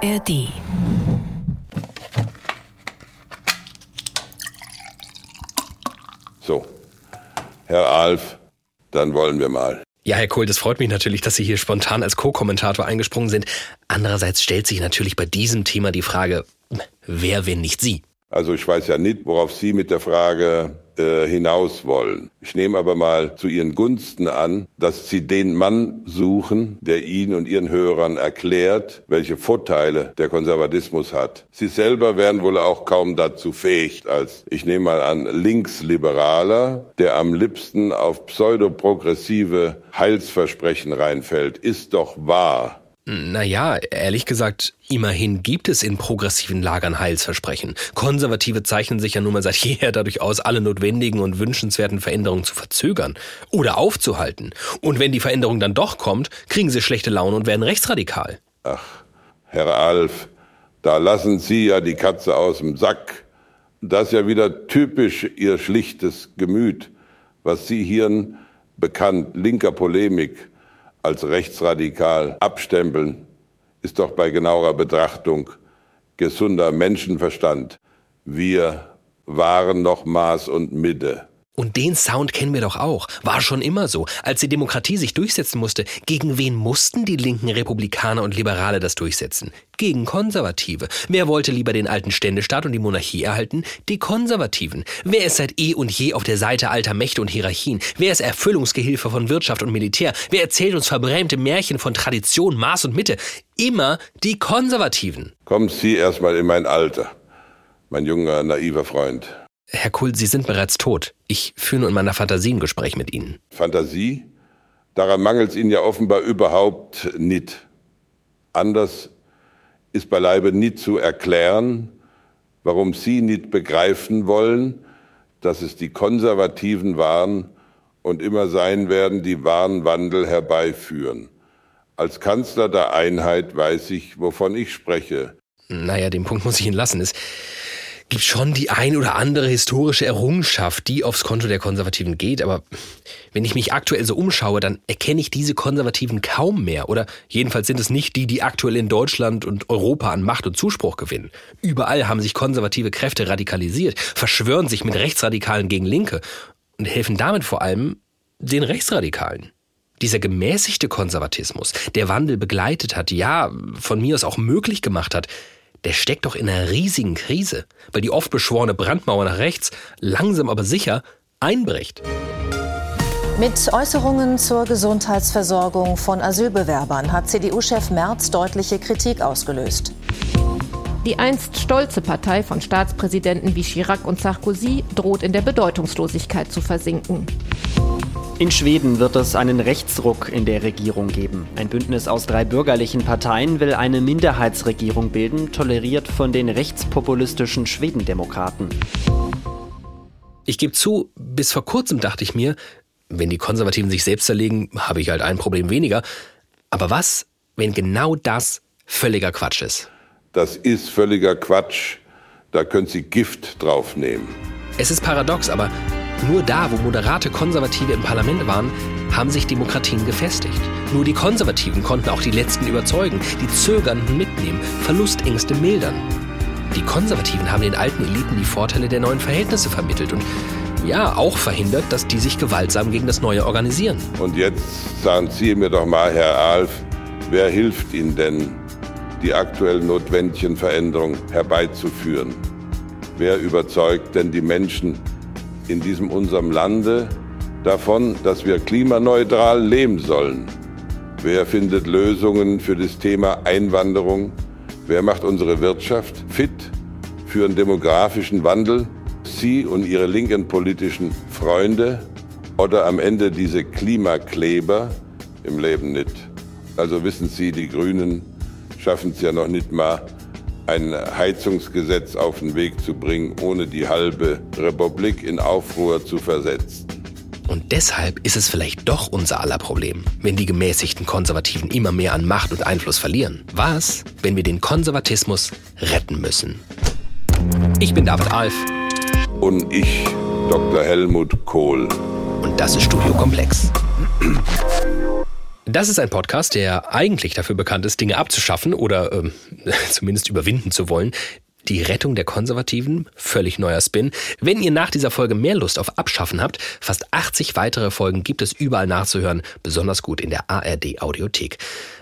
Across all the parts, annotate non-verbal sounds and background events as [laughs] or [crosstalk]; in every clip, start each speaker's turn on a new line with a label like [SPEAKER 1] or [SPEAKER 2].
[SPEAKER 1] ARD.
[SPEAKER 2] So, Herr Alf, dann wollen wir mal.
[SPEAKER 3] Ja, Herr Kohl, das freut mich natürlich, dass Sie hier spontan als Co-Kommentator eingesprungen sind. Andererseits stellt sich natürlich bei diesem Thema die Frage, wer, wenn nicht Sie?
[SPEAKER 2] Also ich weiß ja nicht, worauf Sie mit der Frage äh, hinaus wollen. Ich nehme aber mal zu Ihren Gunsten an, dass Sie den Mann suchen, der Ihnen und Ihren Hörern erklärt, welche Vorteile der Konservatismus hat. Sie selber wären wohl auch kaum dazu fähig, als ich nehme mal an Linksliberaler, der am liebsten auf pseudoprogressive Heilsversprechen reinfällt. Ist doch wahr.
[SPEAKER 3] Naja, ehrlich gesagt, immerhin gibt es in progressiven Lagern Heilsversprechen. Konservative zeichnen sich ja nun mal seit [laughs] jeher dadurch aus, alle notwendigen und wünschenswerten Veränderungen zu verzögern oder aufzuhalten. Und wenn die Veränderung dann doch kommt, kriegen sie schlechte Laune und werden rechtsradikal.
[SPEAKER 2] Ach, Herr Alf, da lassen Sie ja die Katze aus dem Sack. Das ist ja wieder typisch Ihr schlichtes Gemüt, was Sie hier bekannt linker Polemik als rechtsradikal abstempeln, ist doch bei genauer Betrachtung gesunder Menschenverstand. Wir waren noch Maß und Mitte.
[SPEAKER 3] Und den Sound kennen wir doch auch. War schon immer so. Als die Demokratie sich durchsetzen musste, gegen wen mussten die linken Republikaner und Liberale das durchsetzen? Gegen Konservative. Wer wollte lieber den alten Ständestaat und die Monarchie erhalten? Die Konservativen. Wer ist seit eh und je auf der Seite alter Mächte und Hierarchien? Wer ist Erfüllungsgehilfe von Wirtschaft und Militär? Wer erzählt uns verbrämte Märchen von Tradition, Maß und Mitte? Immer die Konservativen.
[SPEAKER 2] Kommen Sie erstmal in mein Alter, mein junger, naiver Freund.
[SPEAKER 3] Herr Kuhl, Sie sind bereits tot. Ich führe nur in meiner Fantasie ein Gespräch mit Ihnen.
[SPEAKER 2] Fantasie? Daran mangelt es Ihnen ja offenbar überhaupt nicht. Anders ist beileibe nicht zu erklären, warum Sie nicht begreifen wollen, dass es die Konservativen waren und immer sein werden, die wahren Wandel herbeiführen. Als Kanzler der Einheit weiß ich, wovon ich spreche.
[SPEAKER 3] Naja, den Punkt muss ich Ihnen lassen. Es gibt schon die ein oder andere historische Errungenschaft, die aufs Konto der Konservativen geht, aber wenn ich mich aktuell so umschaue, dann erkenne ich diese Konservativen kaum mehr. Oder jedenfalls sind es nicht die, die aktuell in Deutschland und Europa an Macht und Zuspruch gewinnen. Überall haben sich konservative Kräfte radikalisiert, verschwören sich mit Rechtsradikalen gegen Linke und helfen damit vor allem den Rechtsradikalen. Dieser gemäßigte Konservatismus, der Wandel begleitet hat, ja, von mir aus auch möglich gemacht hat, der steckt doch in einer riesigen Krise, weil die oft beschworene Brandmauer nach rechts langsam aber sicher einbricht.
[SPEAKER 4] Mit Äußerungen zur Gesundheitsversorgung von Asylbewerbern hat CDU-Chef Merz deutliche Kritik ausgelöst.
[SPEAKER 5] Die einst stolze Partei von Staatspräsidenten wie Chirac und Sarkozy droht in der Bedeutungslosigkeit zu versinken.
[SPEAKER 6] In Schweden wird es einen Rechtsruck in der Regierung geben. Ein Bündnis aus drei bürgerlichen Parteien will eine Minderheitsregierung bilden, toleriert von den rechtspopulistischen Schwedendemokraten.
[SPEAKER 3] Ich gebe zu, bis vor kurzem dachte ich mir, wenn die Konservativen sich selbst zerlegen, habe ich halt ein Problem weniger. Aber was, wenn genau das völliger Quatsch ist?
[SPEAKER 2] Das ist völliger Quatsch. Da können Sie Gift draufnehmen.
[SPEAKER 3] Es ist paradox, aber nur da, wo moderate Konservative im Parlament waren, haben sich Demokratien gefestigt. Nur die Konservativen konnten auch die Letzten überzeugen, die Zögernden mitnehmen, Verlustängste mildern. Die Konservativen haben den alten Eliten die Vorteile der neuen Verhältnisse vermittelt und ja, auch verhindert, dass die sich gewaltsam gegen das Neue organisieren.
[SPEAKER 2] Und jetzt sagen Sie mir doch mal, Herr Alf, wer hilft Ihnen denn, die aktuell notwendigen Veränderungen herbeizuführen? Wer überzeugt denn die Menschen in diesem unserem Lande davon, dass wir klimaneutral leben sollen? Wer findet Lösungen für das Thema Einwanderung? Wer macht unsere Wirtschaft fit für einen demografischen Wandel? Sie und Ihre linken politischen Freunde oder am Ende diese Klimakleber im Leben nicht? Also wissen Sie, die Grünen schaffen es ja noch nicht mal, ein Heizungsgesetz auf den Weg zu bringen, ohne die halbe Republik in Aufruhr zu versetzen.
[SPEAKER 3] Und deshalb ist es vielleicht doch unser aller Problem, wenn die gemäßigten Konservativen immer mehr an Macht und Einfluss verlieren. Was, wenn wir den Konservatismus retten müssen? Ich bin David Alf.
[SPEAKER 2] Und ich, Dr. Helmut Kohl.
[SPEAKER 3] Und das ist Studio Komplex. Das ist ein Podcast, der eigentlich dafür bekannt ist, Dinge abzuschaffen oder ähm, [laughs] zumindest überwinden zu wollen. Die Rettung der Konservativen, völlig neuer Spin. Wenn ihr nach dieser Folge mehr Lust auf Abschaffen habt, fast 80 weitere Folgen gibt es überall nachzuhören, besonders gut in der ARD Audiothek.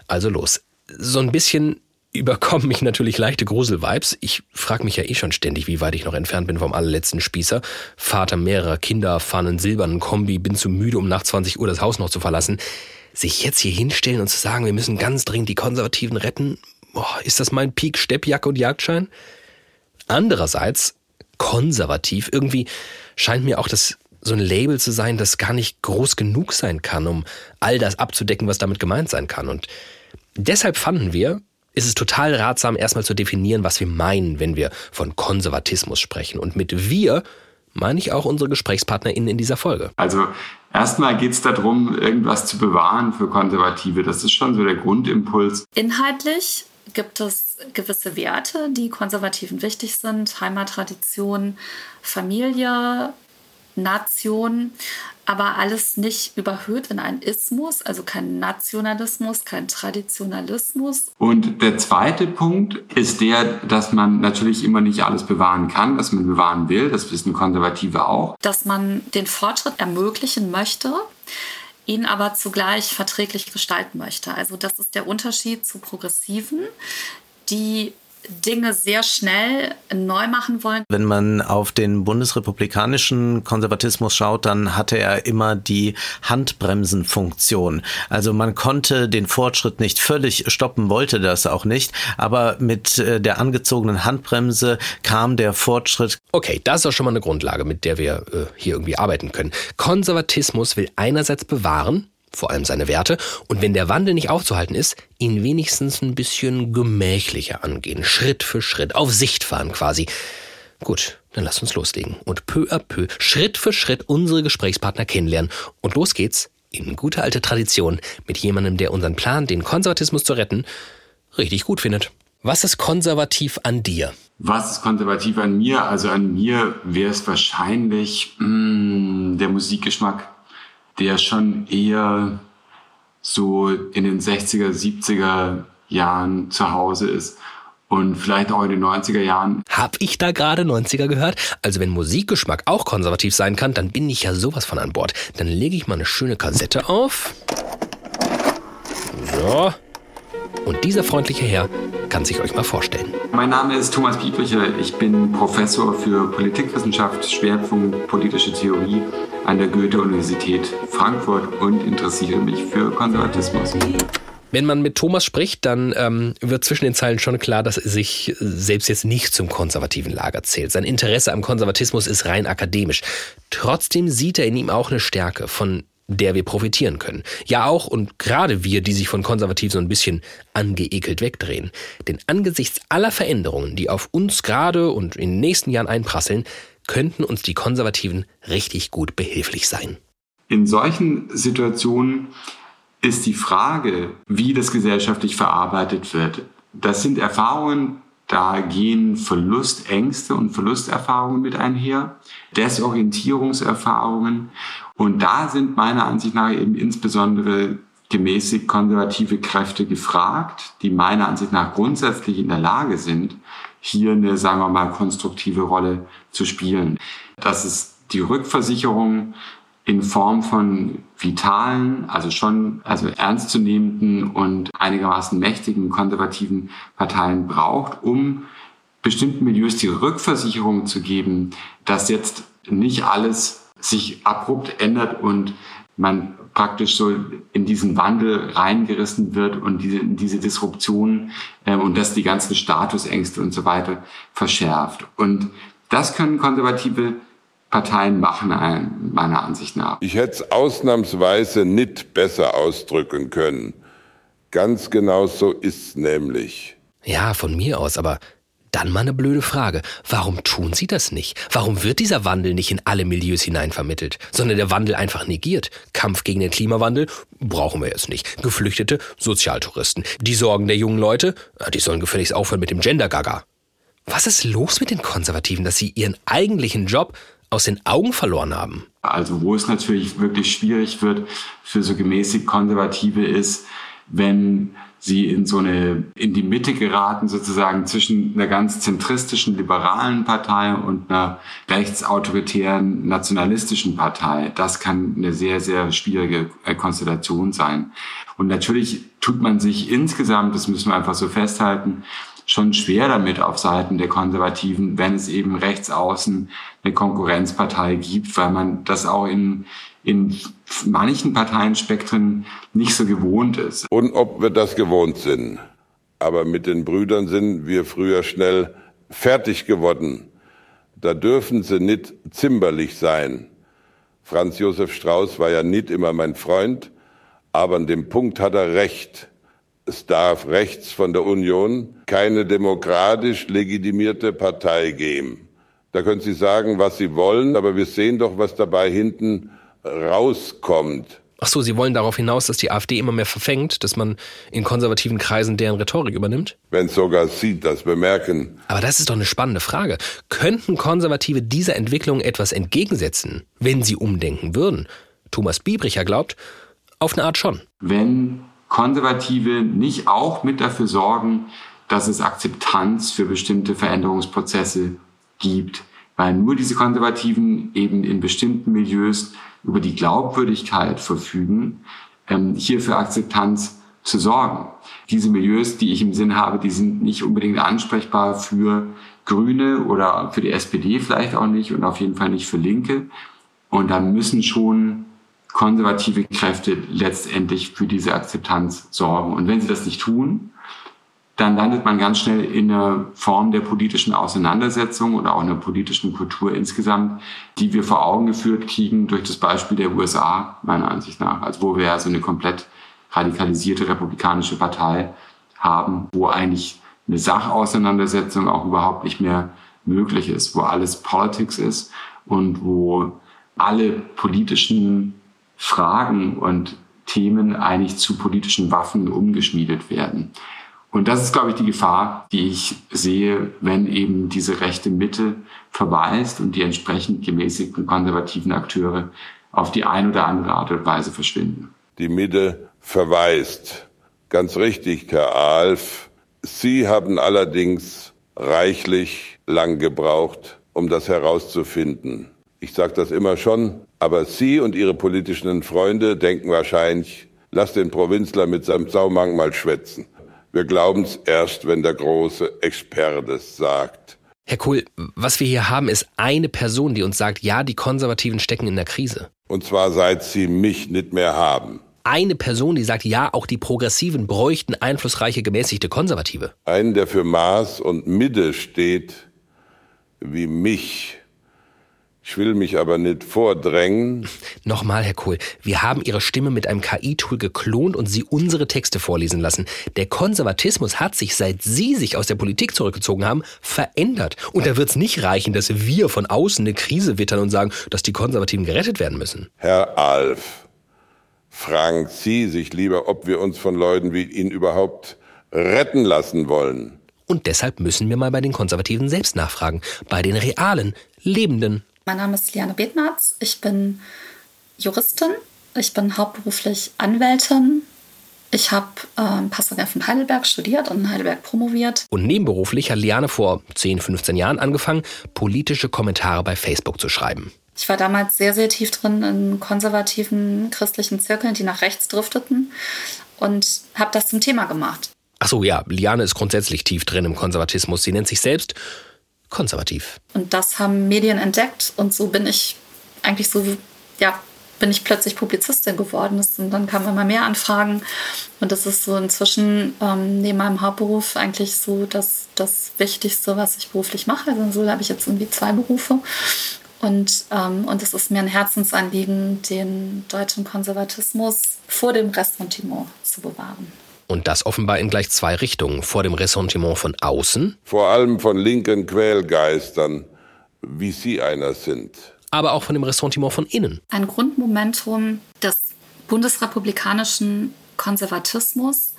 [SPEAKER 3] Also los. So ein bisschen überkommen mich natürlich leichte Grusel-Vibes. Ich frage mich ja eh schon ständig, wie weit ich noch entfernt bin vom allerletzten Spießer. Vater mehrerer Kinder, fahre einen silbernen Kombi, bin zu müde, um nach 20 Uhr das Haus noch zu verlassen. Sich jetzt hier hinstellen und zu sagen, wir müssen ganz dringend die Konservativen retten, boah, ist das mein Peak Steppjacke und Jagdschein? Andererseits, konservativ, irgendwie scheint mir auch das so ein Label zu sein, das gar nicht groß genug sein kann, um all das abzudecken, was damit gemeint sein kann. Und deshalb fanden wir, ist es total ratsam, erstmal zu definieren, was wir meinen, wenn wir von Konservatismus sprechen. Und mit wir meine ich auch unsere GesprächspartnerInnen in dieser Folge.
[SPEAKER 1] Also erstmal geht es darum, irgendwas zu bewahren für Konservative. Das ist schon so der Grundimpuls.
[SPEAKER 7] Inhaltlich gibt es gewisse Werte, die Konservativen wichtig sind. Heimattradition, Familie, Nation aber alles nicht überhöht in einen Ismus, also kein Nationalismus, kein Traditionalismus.
[SPEAKER 1] Und der zweite Punkt ist der, dass man natürlich immer nicht alles bewahren kann, was man bewahren will. Das wissen Konservative auch.
[SPEAKER 7] Dass man den Fortschritt ermöglichen möchte ihn aber zugleich verträglich gestalten möchte. Also das ist der Unterschied zu Progressiven, die Dinge sehr schnell neu machen wollen.
[SPEAKER 8] Wenn man auf den bundesrepublikanischen Konservatismus schaut, dann hatte er immer die Handbremsenfunktion. Also man konnte den Fortschritt nicht völlig stoppen, wollte das auch nicht, aber mit äh, der angezogenen Handbremse kam der Fortschritt.
[SPEAKER 3] Okay, das ist auch schon mal eine Grundlage, mit der wir äh, hier irgendwie arbeiten können. Konservatismus will einerseits bewahren, vor allem seine Werte, und wenn der Wandel nicht aufzuhalten ist, ihn wenigstens ein bisschen gemächlicher angehen, Schritt für Schritt, auf Sicht fahren quasi. Gut, dann lasst uns loslegen und peu à peu, Schritt für Schritt unsere Gesprächspartner kennenlernen. Und los geht's in guter alte Tradition mit jemandem, der unseren Plan, den Konservatismus zu retten, richtig gut findet. Was ist konservativ an dir?
[SPEAKER 1] Was ist konservativ an mir? Also an mir wäre es wahrscheinlich mh, mm, der Musikgeschmack der schon eher so in den 60er, 70er Jahren zu Hause ist und vielleicht auch in den 90er Jahren.
[SPEAKER 3] Hab ich da gerade 90er gehört? Also wenn Musikgeschmack auch konservativ sein kann, dann bin ich ja sowas von an Bord. Dann lege ich mal eine schöne Kassette auf. So. Und dieser freundliche Herr kann sich euch mal vorstellen.
[SPEAKER 1] Mein Name ist Thomas Bieblicher. Ich bin Professor für Politikwissenschaft, Schwerpunkt politische Theorie an der Goethe-Universität Frankfurt und interessiere mich für Konservatismus.
[SPEAKER 3] Wenn man mit Thomas spricht, dann ähm, wird zwischen den Zeilen schon klar, dass er sich selbst jetzt nicht zum konservativen Lager zählt. Sein Interesse am Konservatismus ist rein akademisch. Trotzdem sieht er in ihm auch eine Stärke, von der wir profitieren können. Ja auch und gerade wir, die sich von konservativ so ein bisschen angeekelt wegdrehen. Denn angesichts aller Veränderungen, die auf uns gerade und in den nächsten Jahren einprasseln, könnten uns die Konservativen richtig gut behilflich sein.
[SPEAKER 1] In solchen Situationen ist die Frage, wie das gesellschaftlich verarbeitet wird. Das sind Erfahrungen, da gehen Verlustängste und Verlusterfahrungen mit einher, Desorientierungserfahrungen. Und da sind meiner Ansicht nach eben insbesondere gemäßig konservative Kräfte gefragt, die meiner Ansicht nach grundsätzlich in der Lage sind, hier eine, sagen wir mal, konstruktive Rolle zu spielen. Das ist die Rückversicherung in Form von vitalen, also schon also ernstzunehmenden und einigermaßen mächtigen konservativen Parteien braucht, um bestimmten Milieus die Rückversicherung zu geben, dass jetzt nicht alles sich abrupt ändert und man praktisch so in diesen Wandel reingerissen wird und diese, diese Disruption äh, und das die ganzen Statusängste und so weiter verschärft. Und das können konservative Parteien machen, meiner Ansicht nach.
[SPEAKER 2] Ich hätte es ausnahmsweise nicht besser ausdrücken können. Ganz genau so ist es nämlich.
[SPEAKER 3] Ja, von mir aus, aber dann mal eine blöde Frage. Warum tun sie das nicht? Warum wird dieser Wandel nicht in alle Milieus hinein vermittelt, sondern der Wandel einfach negiert? Kampf gegen den Klimawandel brauchen wir jetzt nicht. Geflüchtete, Sozialtouristen. Die Sorgen der jungen Leute, die sollen gefälligst aufhören mit dem Gender-Gaga. Was ist los mit den Konservativen, dass sie ihren eigentlichen Job aus den Augen verloren haben.
[SPEAKER 1] Also wo es natürlich wirklich schwierig wird für so gemäßigt Konservative ist, wenn sie in so eine, in die Mitte geraten sozusagen zwischen einer ganz zentristischen liberalen Partei und einer rechtsautoritären nationalistischen Partei. Das kann eine sehr, sehr schwierige äh, Konstellation sein. Und natürlich tut man sich insgesamt, das müssen wir einfach so festhalten, schon schwer damit auf Seiten der Konservativen, wenn es eben rechts außen eine Konkurrenzpartei gibt, weil man das auch in, in manchen Parteienspektren nicht so gewohnt ist.
[SPEAKER 2] Und ob wir das gewohnt sind. Aber mit den Brüdern sind wir früher schnell fertig geworden. Da dürfen sie nicht zimperlich sein. Franz Josef Strauß war ja nicht immer mein Freund, aber an dem Punkt hat er recht. Es darf rechts von der Union keine demokratisch legitimierte Partei geben. Da können Sie sagen, was Sie wollen, aber wir sehen doch, was dabei hinten rauskommt.
[SPEAKER 3] Ach so, Sie wollen darauf hinaus, dass die AfD immer mehr verfängt, dass man in konservativen Kreisen deren Rhetorik übernimmt?
[SPEAKER 2] Wenn sogar Sie das bemerken.
[SPEAKER 3] Aber das ist doch eine spannende Frage. Könnten Konservative dieser Entwicklung etwas entgegensetzen, wenn sie umdenken würden? Thomas Biebricher glaubt, auf eine Art schon.
[SPEAKER 1] Wenn Konservative nicht auch mit dafür sorgen, dass es Akzeptanz für bestimmte Veränderungsprozesse gibt, weil nur diese Konservativen eben in bestimmten Milieus über die Glaubwürdigkeit verfügen, ähm, hier für Akzeptanz zu sorgen. Diese Milieus, die ich im Sinn habe, die sind nicht unbedingt ansprechbar für Grüne oder für die SPD vielleicht auch nicht und auf jeden Fall nicht für Linke. Und da müssen schon konservative Kräfte letztendlich für diese Akzeptanz sorgen. Und wenn sie das nicht tun, dann landet man ganz schnell in einer Form der politischen Auseinandersetzung oder auch einer politischen Kultur insgesamt, die wir vor Augen geführt kriegen durch das Beispiel der USA, meiner Ansicht nach. Also wo wir ja so eine komplett radikalisierte republikanische Partei haben, wo eigentlich eine Sachauseinandersetzung auch überhaupt nicht mehr möglich ist, wo alles Politics ist und wo alle politischen Fragen und Themen eigentlich zu politischen Waffen umgeschmiedet werden. Und das ist, glaube ich, die Gefahr, die ich sehe, wenn eben diese rechte Mitte verweist und die entsprechend gemäßigten konservativen Akteure auf die eine oder andere Art und Weise verschwinden.
[SPEAKER 2] Die Mitte verweist. Ganz richtig, Herr Alf. Sie haben allerdings reichlich lang gebraucht, um das herauszufinden. Ich sage das immer schon, aber Sie und Ihre politischen Freunde denken wahrscheinlich, lass den Provinzler mit seinem Saumank mal schwätzen. Wir glauben es erst, wenn der große Experte es sagt.
[SPEAKER 3] Herr Kohl, was wir hier haben, ist eine Person, die uns sagt, ja, die Konservativen stecken in der Krise.
[SPEAKER 2] Und zwar seit sie mich nicht mehr haben.
[SPEAKER 3] Eine Person, die sagt, ja, auch die Progressiven bräuchten einflussreiche, gemäßigte Konservative.
[SPEAKER 2] Einen, der für Maß und Mitte steht, wie mich. Ich will mich aber nicht vordrängen.
[SPEAKER 3] Nochmal, Herr Kohl, wir haben Ihre Stimme mit einem KI-Tool geklont und Sie unsere Texte vorlesen lassen. Der Konservatismus hat sich, seit Sie sich aus der Politik zurückgezogen haben, verändert. Und da wird es nicht reichen, dass wir von außen eine Krise wittern und sagen, dass die Konservativen gerettet werden müssen.
[SPEAKER 2] Herr Alf, fragen Sie sich lieber, ob wir uns von Leuten wie Ihnen überhaupt retten lassen wollen.
[SPEAKER 3] Und deshalb müssen wir mal bei den Konservativen selbst nachfragen. Bei den realen, lebenden
[SPEAKER 7] mein Name ist Liane Betnarz. Ich bin Juristin. Ich bin hauptberuflich Anwältin. Ich habe ähm, Passagef in Heidelberg studiert und in Heidelberg promoviert.
[SPEAKER 3] Und nebenberuflich hat Liane vor 10, 15 Jahren angefangen, politische Kommentare bei Facebook zu schreiben.
[SPEAKER 7] Ich war damals sehr, sehr tief drin in konservativen christlichen Zirkeln, die nach rechts drifteten und habe das zum Thema gemacht.
[SPEAKER 3] Ach so, ja, Liane ist grundsätzlich tief drin im Konservatismus. Sie nennt sich selbst konservativ.
[SPEAKER 7] Und das haben Medien entdeckt und so bin ich eigentlich so, ja, bin ich plötzlich Publizistin geworden. Und dann kamen immer mehr Anfragen. Und das ist so inzwischen ähm, neben meinem Hauptberuf eigentlich so das, das Wichtigste, was ich beruflich mache. Also so habe ich jetzt irgendwie zwei Berufe. Und, ähm, und es ist mir ein Herzensanliegen, den deutschen Konservatismus vor dem Ressentiment zu bewahren.
[SPEAKER 3] Und das offenbar in gleich zwei Richtungen. Vor dem Ressentiment von außen.
[SPEAKER 2] Vor allem von linken Quälgeistern, wie Sie einer sind.
[SPEAKER 3] Aber auch von dem Ressentiment von innen.
[SPEAKER 7] Ein Grundmomentum des bundesrepublikanischen Konservatismus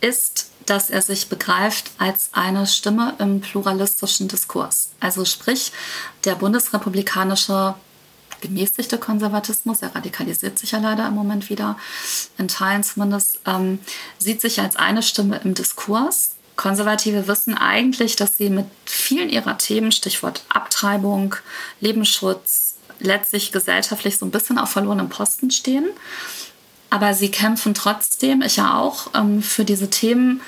[SPEAKER 7] ist, dass er sich begreift als eine Stimme im pluralistischen Diskurs. Also sprich, der bundesrepublikanische gemäßigte Konservatismus, er radikalisiert sich ja leider im Moment wieder, in Teilen zumindest, ähm, sieht sich als eine Stimme im Diskurs. Konservative wissen eigentlich, dass sie mit vielen ihrer Themen, Stichwort Abtreibung, Lebensschutz, letztlich gesellschaftlich so ein bisschen auf verlorenem Posten stehen. Aber sie kämpfen trotzdem, ich ja auch, ähm, für diese Themen,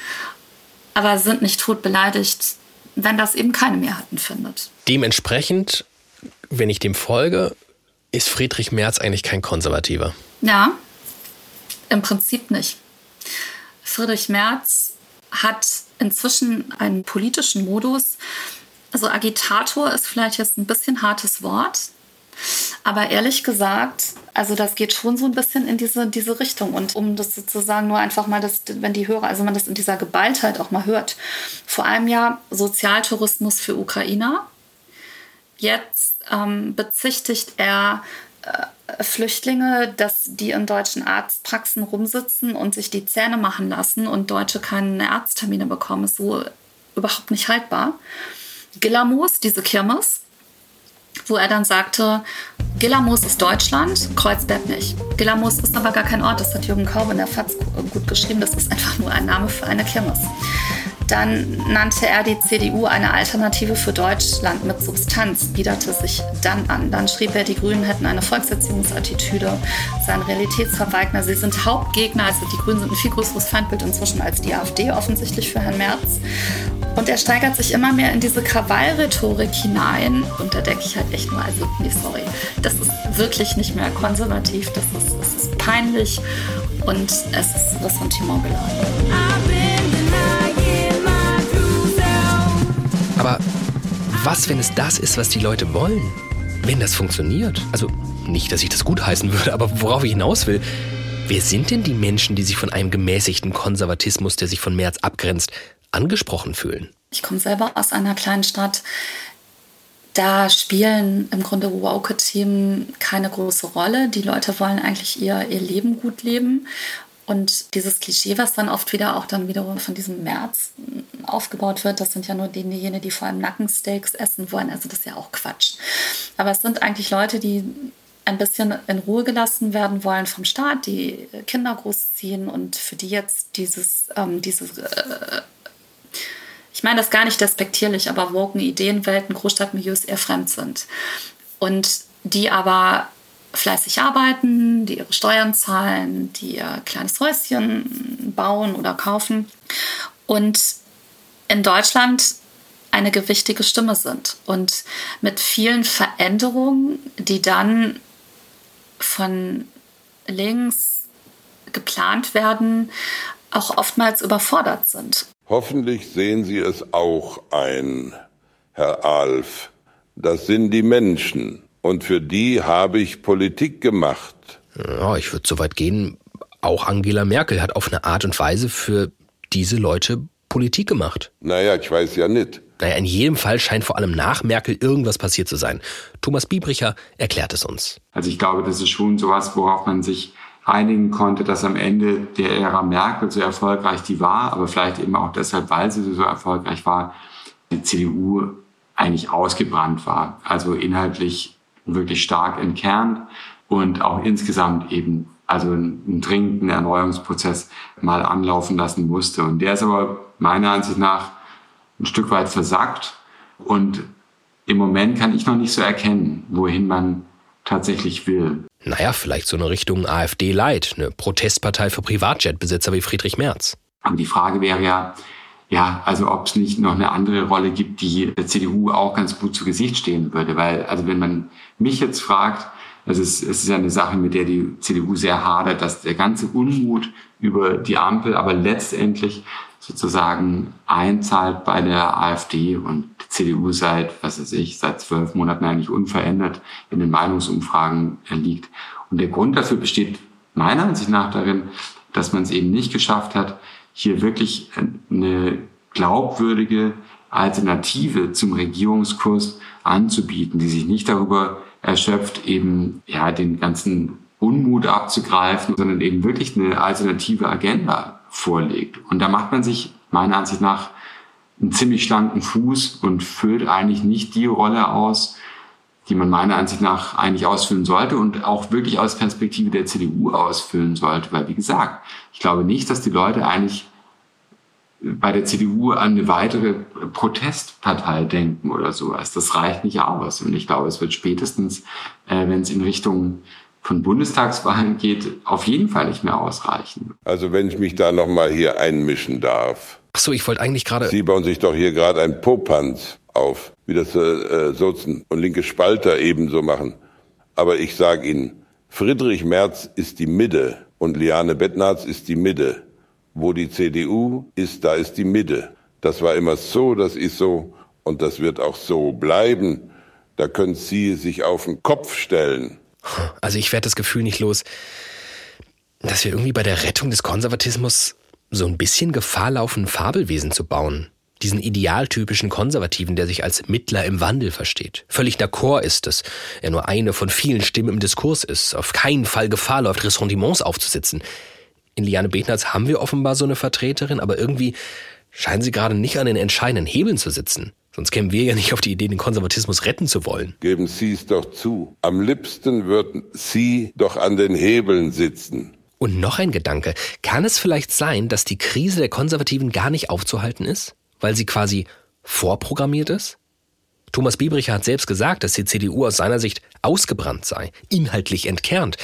[SPEAKER 7] aber sind nicht tot beleidigt, wenn das eben keine Mehrheiten findet.
[SPEAKER 3] Dementsprechend, wenn ich dem folge, ist Friedrich Merz eigentlich kein Konservativer?
[SPEAKER 7] Ja, im Prinzip nicht. Friedrich Merz hat inzwischen einen politischen Modus. Also Agitator ist vielleicht jetzt ein bisschen hartes Wort, aber ehrlich gesagt, also das geht schon so ein bisschen in diese, diese Richtung. Und um das sozusagen nur einfach mal, das, wenn die Hörer, also man das in dieser Geballtheit auch mal hört. Vor einem Jahr Sozialtourismus für Ukrainer. Jetzt ähm, bezichtigt er äh, Flüchtlinge, dass die in deutschen Arztpraxen rumsitzen und sich die Zähne machen lassen und Deutsche keine Arzttermine bekommen, ist so überhaupt nicht haltbar. Gillamos, diese Kirmes, wo er dann sagte, Gillamos ist Deutschland, Kreuzberg nicht. Gillamos ist aber gar kein Ort, das hat Jürgen Kaube in der FAZ gut geschrieben, das ist einfach nur ein Name für eine Kirmes. Dann nannte er die CDU eine Alternative für Deutschland mit Substanz, biederte sich dann an. Dann schrieb er, die Grünen hätten eine Volkserziehungsattitüde, seien Realitätsverweigner. Sie sind Hauptgegner, also die Grünen sind ein viel größeres Feindbild inzwischen als die AfD offensichtlich für Herrn Merz. Und er steigert sich immer mehr in diese Krawallrhetorik hinein. Und da denke ich halt echt nur, also, nee, sorry, das ist wirklich nicht mehr konservativ, das ist, das ist peinlich und es ist Ressentiment geladen.
[SPEAKER 3] Aber was, wenn es das ist, was die Leute wollen? Wenn das funktioniert? Also nicht, dass ich das gutheißen würde, aber worauf ich hinaus will, wer sind denn die Menschen, die sich von einem gemäßigten Konservatismus, der sich von März abgrenzt, angesprochen fühlen?
[SPEAKER 7] Ich komme selber aus einer kleinen Stadt. Da spielen im Grunde woke-Themen keine große Rolle. Die Leute wollen eigentlich ihr, ihr Leben gut leben. Und dieses Klischee, was dann oft wieder auch dann wiederum von diesem März aufgebaut wird, das sind ja nur diejenigen, die vor allem Nackensteaks essen wollen. Also das ist ja auch Quatsch. Aber es sind eigentlich Leute, die ein bisschen in Ruhe gelassen werden wollen vom Staat, die Kinder großziehen und für die jetzt dieses, ähm, dieses äh, ich meine das gar nicht despektierlich, aber woken Ideenwelten, Großstadtmilieus eher fremd sind. Und die aber fleißig arbeiten, die ihre Steuern zahlen, die ihr kleines Häuschen bauen oder kaufen und in Deutschland eine gewichtige Stimme sind und mit vielen Veränderungen, die dann von links geplant werden, auch oftmals überfordert sind.
[SPEAKER 2] Hoffentlich sehen Sie es auch ein, Herr Alf. Das sind die Menschen, und für die habe ich Politik gemacht.
[SPEAKER 3] Ja, ich würde so weit gehen, auch Angela Merkel hat auf eine Art und Weise für diese Leute Politik gemacht.
[SPEAKER 2] Naja, ich weiß ja nicht.
[SPEAKER 3] Naja, in jedem Fall scheint vor allem nach Merkel irgendwas passiert zu sein. Thomas Biebricher erklärt es uns.
[SPEAKER 1] Also ich glaube, das ist schon sowas, worauf man sich einigen konnte, dass am Ende der Ära Merkel so erfolgreich die war, aber vielleicht eben auch deshalb, weil sie so erfolgreich war, die CDU eigentlich ausgebrannt war. Also inhaltlich wirklich stark entkernt und auch insgesamt eben also einen dringenden Erneuerungsprozess mal anlaufen lassen musste. Und der ist aber meiner Ansicht nach ein Stück weit versackt. Und im Moment kann ich noch nicht so erkennen, wohin man tatsächlich will.
[SPEAKER 3] Naja, vielleicht so eine Richtung AfD-Light, eine Protestpartei für Privatjetbesitzer wie Friedrich Merz.
[SPEAKER 1] Aber die Frage wäre ja, ja, also ob es nicht noch eine andere Rolle gibt, die der CDU auch ganz gut zu Gesicht stehen würde. Weil, also wenn man mich jetzt fragt, also es, es ist ja eine Sache, mit der die CDU sehr hadert, dass der ganze Unmut über die Ampel aber letztendlich sozusagen einzahlt bei der AfD und die CDU seit, was weiß ich, seit zwölf Monaten eigentlich unverändert in den Meinungsumfragen liegt. Und der Grund dafür besteht meiner Ansicht nach darin, dass man es eben nicht geschafft hat, hier wirklich eine glaubwürdige Alternative zum Regierungskurs anzubieten, die sich nicht darüber erschöpft, eben ja den ganzen Unmut abzugreifen, sondern eben wirklich eine alternative Agenda vorlegt. Und da macht man sich meiner Ansicht nach einen ziemlich schlanken Fuß und füllt eigentlich nicht die Rolle aus, die man meiner Ansicht nach eigentlich ausfüllen sollte und auch wirklich aus Perspektive der CDU ausfüllen sollte. Weil, wie gesagt, ich glaube nicht, dass die Leute eigentlich bei der CDU an eine weitere Protestpartei denken oder sowas. Das reicht nicht aus. Und ich glaube, es wird spätestens, äh, wenn es in Richtung von Bundestagswahlen geht, auf jeden Fall nicht mehr ausreichen.
[SPEAKER 2] Also wenn ich mich da nochmal hier einmischen darf.
[SPEAKER 3] Ach so, ich wollte eigentlich gerade...
[SPEAKER 2] Sie bauen sich doch hier gerade ein Popanz auf, wie das äh, Sozen und linke Spalter ebenso machen. Aber ich sage Ihnen, Friedrich Merz ist die Mitte und Liane Bettnarz ist die Mitte. Wo die CDU ist, da ist die Mitte. Das war immer so, das ist so und das wird auch so bleiben. Da können Sie sich auf den Kopf stellen.
[SPEAKER 3] Also ich werde das Gefühl nicht los, dass wir irgendwie bei der Rettung des Konservatismus so ein bisschen Gefahr laufen, Fabelwesen zu bauen. Diesen idealtypischen Konservativen, der sich als Mittler im Wandel versteht. Völlig d'accord ist, dass er nur eine von vielen Stimmen im Diskurs ist, auf keinen Fall Gefahr läuft, Ressentiments aufzusitzen. In Liane Betnarz haben wir offenbar so eine Vertreterin, aber irgendwie scheinen sie gerade nicht an den entscheidenden Hebeln zu sitzen. Sonst kämen wir ja nicht auf die Idee, den Konservatismus retten zu wollen.
[SPEAKER 2] Geben Sie es doch zu. Am liebsten würden Sie doch an den Hebeln sitzen.
[SPEAKER 3] Und noch ein Gedanke. Kann es vielleicht sein, dass die Krise der Konservativen gar nicht aufzuhalten ist? Weil sie quasi vorprogrammiert ist? Thomas Biebricher hat selbst gesagt, dass die CDU aus seiner Sicht ausgebrannt sei, inhaltlich entkernt.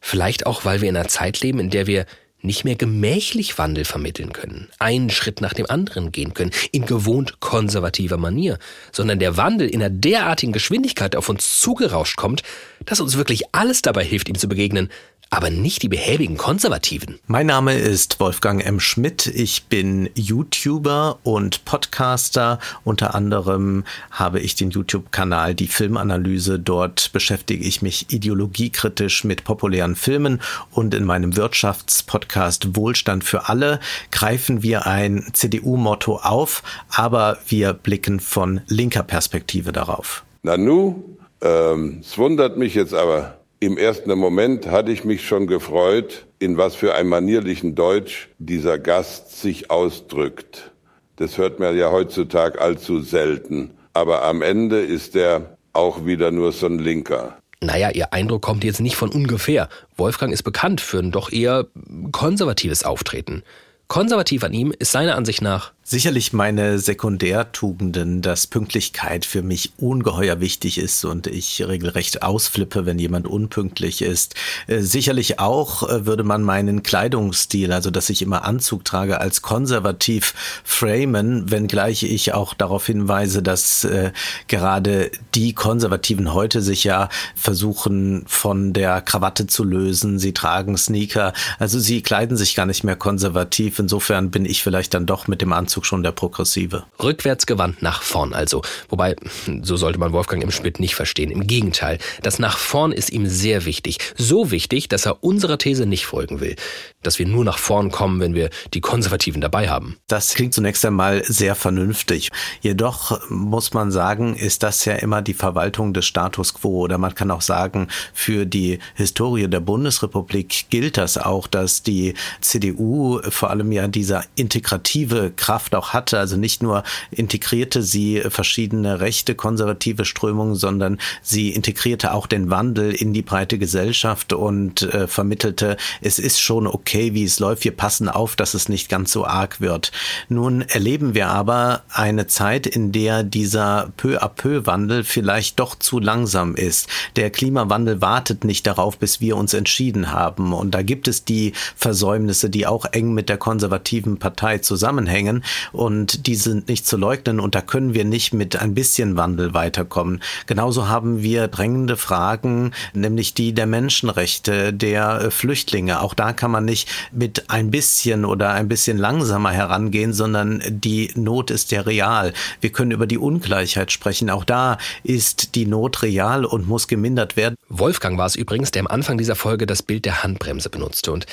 [SPEAKER 3] Vielleicht auch, weil wir in einer Zeit leben, in der wir nicht mehr gemächlich Wandel vermitteln können, einen Schritt nach dem anderen gehen können, in gewohnt konservativer Manier, sondern der Wandel in einer derartigen Geschwindigkeit auf uns zugerauscht kommt, dass uns wirklich alles dabei hilft, ihm zu begegnen, aber nicht die behäbigen Konservativen.
[SPEAKER 8] Mein Name ist Wolfgang M. Schmidt. Ich bin YouTuber und Podcaster. Unter anderem habe ich den YouTube-Kanal Die Filmanalyse. Dort beschäftige ich mich ideologiekritisch mit populären Filmen und in meinem Wirtschaftspodcast Wohlstand für alle greifen wir ein CDU-Motto auf, aber wir blicken von linker Perspektive darauf.
[SPEAKER 2] Nanu, ähm, es wundert mich jetzt aber, im ersten Moment hatte ich mich schon gefreut, in was für einem manierlichen Deutsch dieser Gast sich ausdrückt. Das hört man ja heutzutage allzu selten. Aber am Ende ist er auch wieder nur so ein Linker.
[SPEAKER 3] Naja, Ihr Eindruck kommt jetzt nicht von ungefähr. Wolfgang ist bekannt für ein doch eher konservatives Auftreten. Konservativ an ihm ist seiner Ansicht nach
[SPEAKER 8] Sicherlich meine Sekundärtugenden, dass Pünktlichkeit für mich ungeheuer wichtig ist und ich regelrecht ausflippe, wenn jemand unpünktlich ist. Äh, sicherlich auch äh, würde man meinen Kleidungsstil, also dass ich immer Anzug trage, als konservativ framen, wenngleich ich auch darauf hinweise, dass äh, gerade die Konservativen heute sich ja versuchen von der Krawatte zu lösen. Sie tragen Sneaker, also sie kleiden sich gar nicht mehr konservativ. Insofern bin ich vielleicht dann doch mit dem Anzug Anzug schon der Progressive.
[SPEAKER 3] Rückwärtsgewandt nach vorn also. Wobei, so sollte man Wolfgang im Schmidt nicht verstehen. Im Gegenteil, das nach vorn ist ihm sehr wichtig. So wichtig, dass er unserer These nicht folgen will. Dass wir nur nach vorn kommen, wenn wir die Konservativen dabei haben.
[SPEAKER 8] Das klingt zunächst einmal sehr vernünftig. Jedoch muss man sagen, ist das ja immer die Verwaltung des Status quo. Oder man kann auch sagen, für die Historie der Bundesrepublik gilt das auch, dass die CDU vor allem ja dieser integrative Kraft Kraft auch hatte. Also nicht nur integrierte sie verschiedene rechte konservative Strömungen, sondern sie integrierte auch den Wandel in die breite Gesellschaft und äh, vermittelte, es ist schon okay, wie es läuft. Wir passen auf, dass es nicht ganz so arg wird. Nun erleben wir aber eine Zeit, in der dieser peu à peu Wandel vielleicht doch zu langsam ist. Der Klimawandel wartet nicht darauf, bis wir uns entschieden haben. Und da gibt es die Versäumnisse, die auch eng mit der konservativen Partei zusammenhängen und die sind nicht zu leugnen und da können wir nicht mit ein bisschen Wandel weiterkommen. Genauso haben wir drängende Fragen, nämlich die der Menschenrechte, der äh, Flüchtlinge. Auch da kann man nicht mit ein bisschen oder ein bisschen langsamer herangehen, sondern die Not ist ja real. Wir können über die Ungleichheit sprechen. Auch da ist die Not real und muss gemindert werden.
[SPEAKER 3] Wolfgang war es übrigens, der am Anfang dieser Folge das Bild der Handbremse benutzte und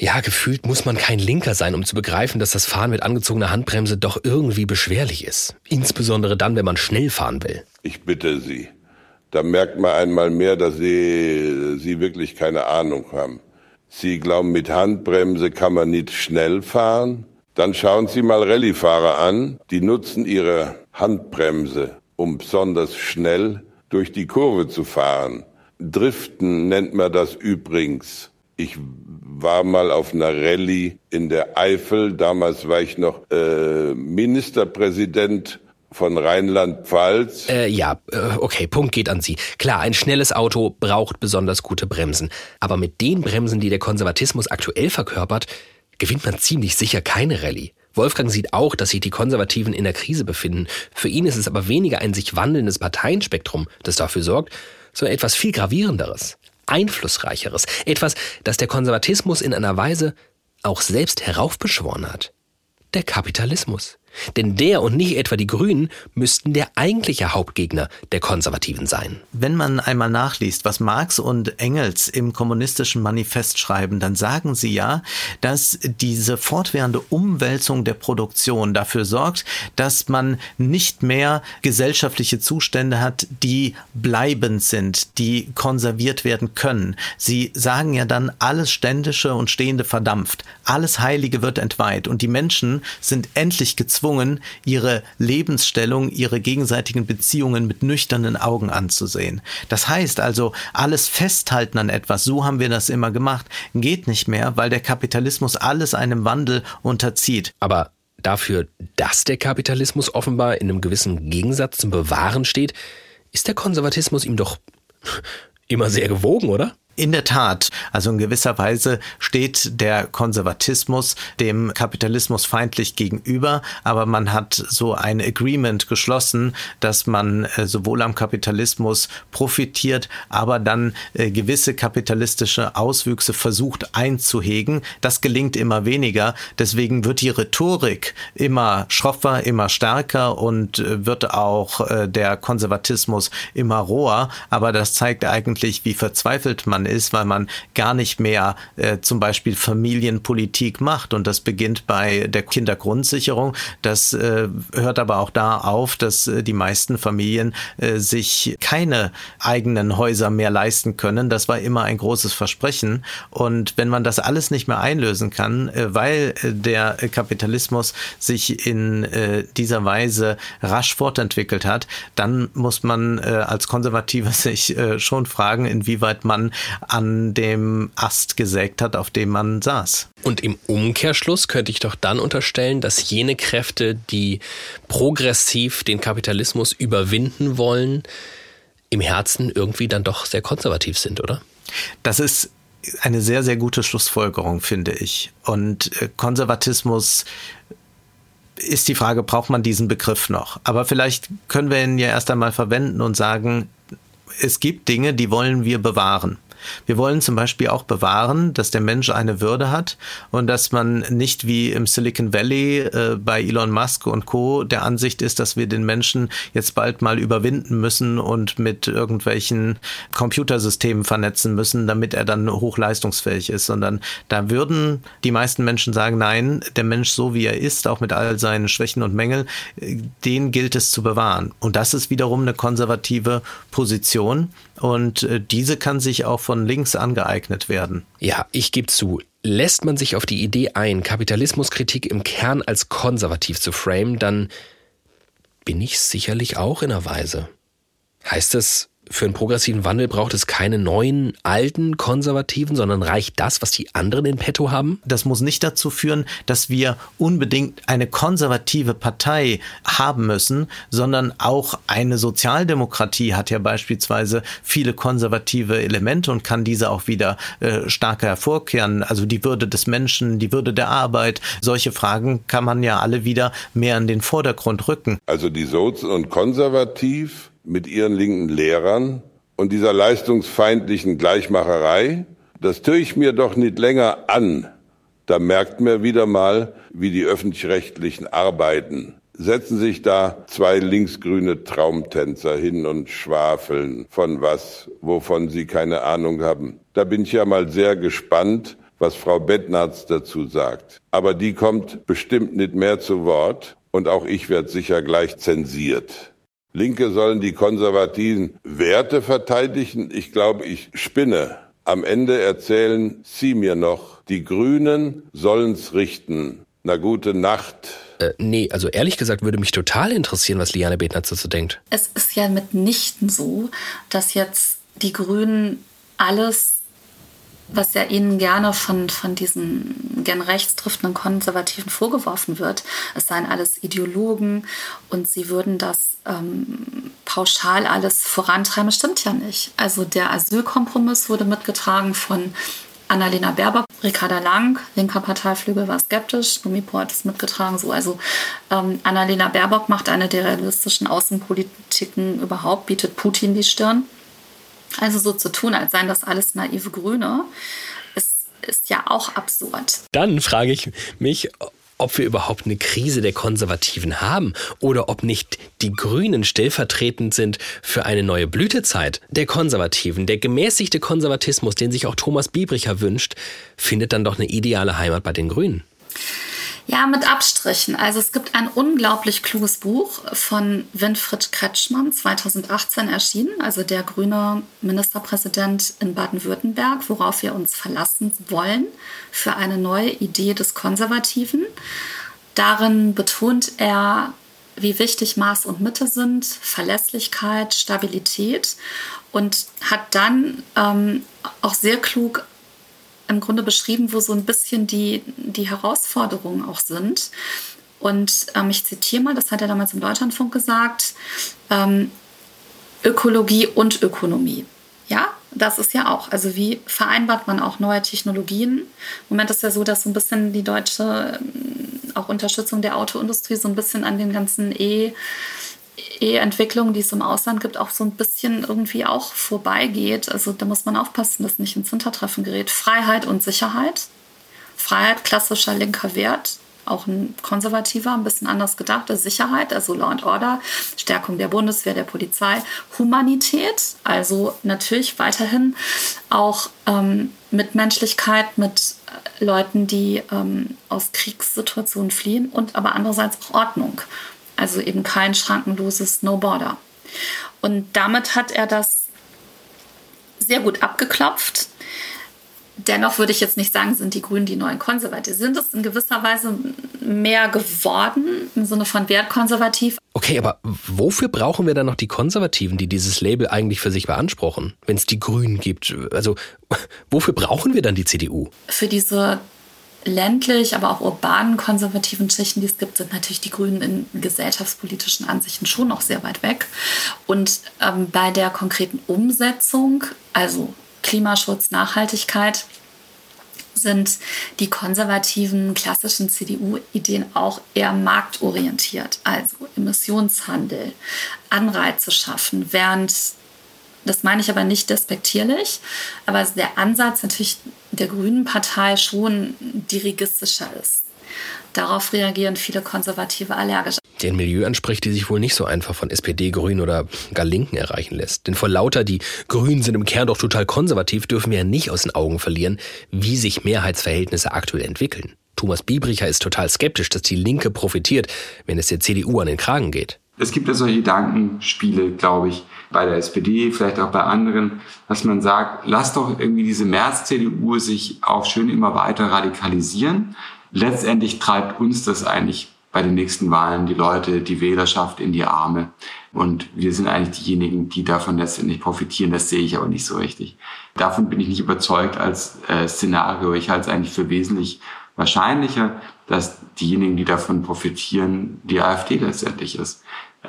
[SPEAKER 3] ja, gefühlt muss man kein Linker sein, um zu begreifen, dass das Fahren mit angezogener Handbremse doch irgendwie beschwerlich ist. Insbesondere dann, wenn man schnell fahren will.
[SPEAKER 2] Ich bitte Sie, da merkt man einmal mehr, dass sie, sie wirklich keine Ahnung haben. Sie glauben, mit Handbremse kann man nicht schnell fahren. Dann schauen Sie mal Rallyefahrer an, die nutzen ihre Handbremse, um besonders schnell durch die Kurve zu fahren. Driften nennt man das übrigens. Ich war mal auf einer Rallye in der Eifel. Damals war ich noch äh, Ministerpräsident von Rheinland-Pfalz.
[SPEAKER 3] Äh, ja, äh, okay, Punkt geht an Sie. Klar, ein schnelles Auto braucht besonders gute Bremsen. Aber mit den Bremsen, die der Konservatismus aktuell verkörpert, gewinnt man ziemlich sicher keine Rallye. Wolfgang sieht auch, dass sich die Konservativen in der Krise befinden. Für ihn ist es aber weniger ein sich wandelndes Parteienspektrum, das dafür sorgt, sondern etwas viel gravierenderes, einflussreicheres, etwas, das der Konservatismus in einer Weise auch selbst heraufbeschworen hat. Der Kapitalismus. Denn der und nicht etwa die Grünen müssten der eigentliche Hauptgegner der Konservativen sein.
[SPEAKER 8] Wenn man einmal nachliest, was Marx und Engels im kommunistischen Manifest schreiben, dann sagen sie ja, dass diese fortwährende Umwälzung der Produktion dafür sorgt, dass man nicht mehr gesellschaftliche Zustände hat, die bleibend sind, die konserviert werden können. Sie sagen ja dann, alles Ständische und Stehende verdampft, alles Heilige wird entweiht und die Menschen sind endlich gezwungen, gezwungen, ihre Lebensstellung, ihre gegenseitigen Beziehungen mit nüchternen Augen anzusehen. Das heißt also, alles Festhalten an etwas, so haben wir das immer gemacht, geht nicht mehr, weil der Kapitalismus alles einem Wandel unterzieht.
[SPEAKER 3] Aber dafür, dass der Kapitalismus offenbar in einem gewissen Gegensatz zum Bewahren steht, ist der Konservatismus ihm doch [laughs] immer sehr gewogen, oder?
[SPEAKER 8] In der Tat, also in gewisser Weise steht der Konservatismus dem Kapitalismus feindlich gegenüber, aber man hat so ein Agreement geschlossen, dass man äh, sowohl am Kapitalismus profitiert, aber dann äh, gewisse kapitalistische Auswüchse versucht einzuhegen. Das gelingt immer weniger, deswegen wird die Rhetorik immer schroffer, immer stärker und äh, wird auch der Konservatismus immer roher, aber das zeigt eigentlich, wie verzweifelt man ist, weil man gar nicht mehr äh, zum Beispiel Familienpolitik macht. Und das beginnt bei der Kindergrundsicherung. Das äh, hört aber auch da auf, dass äh, die meisten Familien äh, sich keine eigenen Häuser mehr leisten können. Das war immer ein großes Versprechen. Und wenn man das alles nicht mehr einlösen kann, äh, weil äh, der Kapitalismus sich in dieser Weise rasch fortentwickelt hat, dann muss man als Konservativer [laughs] sich schon fragen, inwieweit man an dem Ast gesägt hat, auf dem man saß.
[SPEAKER 3] Und im Umkehrschluss könnte ich doch dann unterstellen, dass jene Kräfte, die progressiv den Kapitalismus überwinden wollen, im Herzen irgendwie dann doch sehr konservativ sind, oder?
[SPEAKER 8] Das ist eine sehr, sehr gute Schlussfolgerung, finde ich. Und äh, Konservatismus ist die Frage, braucht man diesen Begriff noch? Aber vielleicht können wir ihn ja erst einmal verwenden und sagen, es gibt Dinge, die wollen wir bewahren. Wir wollen zum Beispiel auch bewahren, dass der Mensch eine Würde hat und dass man nicht wie im Silicon Valley äh, bei Elon Musk und Co. der Ansicht ist, dass wir den Menschen jetzt bald mal überwinden müssen und mit irgendwelchen Computersystemen vernetzen müssen, damit er dann hochleistungsfähig ist, sondern da würden die meisten Menschen sagen, nein, der Mensch so wie er ist, auch mit all seinen Schwächen und Mängeln, äh, den gilt es zu bewahren. Und das ist wiederum eine konservative Position und äh, diese kann sich auch von links angeeignet werden.
[SPEAKER 3] Ja, ich gebe zu. Lässt man sich auf die Idee ein, Kapitalismuskritik im Kern als konservativ zu framen, dann bin ich sicherlich auch in einer Weise. Heißt das, für einen progressiven Wandel braucht es keine neuen, alten Konservativen, sondern reicht das, was die anderen in petto haben?
[SPEAKER 8] Das muss nicht dazu führen, dass wir unbedingt eine konservative Partei haben müssen, sondern auch eine Sozialdemokratie hat ja beispielsweise viele konservative Elemente und kann diese auch wieder äh, stärker hervorkehren. Also die Würde des Menschen, die Würde der Arbeit, solche Fragen kann man ja alle wieder mehr in den Vordergrund rücken.
[SPEAKER 2] Also die Sozi- und konservativ mit ihren linken Lehrern und dieser leistungsfeindlichen Gleichmacherei, das tue ich mir doch nicht länger an. Da merkt man wieder mal, wie die öffentlich-rechtlichen arbeiten. Setzen sich da zwei linksgrüne Traumtänzer hin und schwafeln von was, wovon sie keine Ahnung haben. Da bin ich ja mal sehr gespannt, was Frau Bettnarz dazu sagt. Aber die kommt bestimmt nicht mehr zu Wort und auch ich werde sicher gleich zensiert. Linke sollen die konservativen Werte verteidigen. Ich glaube, ich spinne. Am Ende erzählen Sie mir noch, die Grünen sollen's richten. Na gute Nacht.
[SPEAKER 3] Äh, nee, also ehrlich gesagt würde mich total interessieren, was Liane Betner dazu denkt.
[SPEAKER 7] Es ist ja mitnichten so, dass jetzt die Grünen alles was ja ihnen gerne von, von diesen gern rechtsdriftenden Konservativen vorgeworfen wird. Es seien alles Ideologen und sie würden das ähm, pauschal alles vorantreiben. Das stimmt ja nicht. Also der Asylkompromiss wurde mitgetragen von Annalena Baerbock, Ricarda Lang, linker Parteiflügel war skeptisch, Gumipo hat es mitgetragen. So. Also ähm, Annalena Baerbock macht eine der realistischen Außenpolitiken überhaupt, bietet Putin die Stirn. Also so zu tun, als seien das alles naive Grüne, ist, ist ja auch absurd.
[SPEAKER 3] Dann frage ich mich, ob wir überhaupt eine Krise der Konservativen haben oder ob nicht die Grünen stellvertretend sind für eine neue Blütezeit der Konservativen. Der gemäßigte Konservatismus, den sich auch Thomas Biebricher wünscht, findet dann doch eine ideale Heimat bei den Grünen.
[SPEAKER 7] Ja, mit Abstrichen. Also es gibt ein unglaublich kluges Buch von Winfried Kretschmann, 2018 erschienen, also der grüne Ministerpräsident in Baden-Württemberg, worauf wir uns verlassen wollen für eine neue Idee des Konservativen. Darin betont er, wie wichtig Maß und Mitte sind, Verlässlichkeit, Stabilität und hat dann ähm, auch sehr klug im Grunde beschrieben, wo so ein bisschen die, die Herausforderungen auch sind. Und ähm, ich zitiere mal, das hat er damals im Deutschlandfunk gesagt, ähm, Ökologie und Ökonomie. Ja, das ist ja auch. Also wie vereinbart man auch neue Technologien? Im Moment ist ja so, dass so ein bisschen die deutsche ähm, auch Unterstützung der Autoindustrie so ein bisschen an den ganzen E- E-Entwicklung, die es im Ausland gibt, auch so ein bisschen irgendwie auch vorbeigeht. Also da muss man aufpassen, dass nicht ins Hintertreffen gerät. Freiheit und Sicherheit. Freiheit, klassischer linker Wert, auch ein konservativer, ein bisschen anders gedachter. Sicherheit, also Law and Order, Stärkung der Bundeswehr, der Polizei. Humanität, also natürlich weiterhin auch ähm, Mitmenschlichkeit mit Leuten, die ähm, aus Kriegssituationen fliehen und aber andererseits auch Ordnung. Also eben kein schrankenloses No Border. Und damit hat er das sehr gut abgeklopft. Dennoch würde ich jetzt nicht sagen, sind die Grünen die neuen Konservativen. Sind es in gewisser Weise mehr geworden im Sinne von wertkonservativ?
[SPEAKER 3] Okay, aber wofür brauchen wir dann noch die Konservativen, die dieses Label eigentlich für sich beanspruchen, wenn es die Grünen gibt? Also [laughs] wofür brauchen wir dann die CDU?
[SPEAKER 7] Für diese ländlich, aber auch urbanen konservativen Schichten, die es gibt, sind natürlich die Grünen in gesellschaftspolitischen Ansichten schon noch sehr weit weg. Und ähm, bei der konkreten Umsetzung, also Klimaschutz, Nachhaltigkeit, sind die konservativen klassischen CDU-Ideen auch eher marktorientiert, also Emissionshandel, Anreize schaffen, während das meine ich aber nicht despektierlich, aber der Ansatz natürlich der Grünen Partei schon dirigistischer ist. Darauf reagieren viele Konservative allergisch.
[SPEAKER 3] Den Milieu anspricht, die sich wohl nicht so einfach von SPD, Grünen oder gar Linken erreichen lässt. Denn vor lauter, die Grünen sind im Kern doch total konservativ, dürfen wir ja nicht aus den Augen verlieren, wie sich Mehrheitsverhältnisse aktuell entwickeln. Thomas Biebricher ist total skeptisch, dass die Linke profitiert, wenn es der CDU an den Kragen geht.
[SPEAKER 1] Es gibt ja solche Gedankenspiele, glaube ich, bei der SPD, vielleicht auch bei anderen, dass man sagt, lass doch irgendwie diese März-CDU sich auch schön immer weiter radikalisieren. Letztendlich treibt uns das eigentlich bei den nächsten Wahlen die Leute, die Wählerschaft in die Arme. Und wir sind eigentlich diejenigen, die davon letztendlich profitieren. Das sehe ich aber nicht so richtig. Davon bin ich nicht überzeugt als äh, Szenario. Ich halte es eigentlich für wesentlich wahrscheinlicher, dass diejenigen, die davon profitieren, die AfD letztendlich ist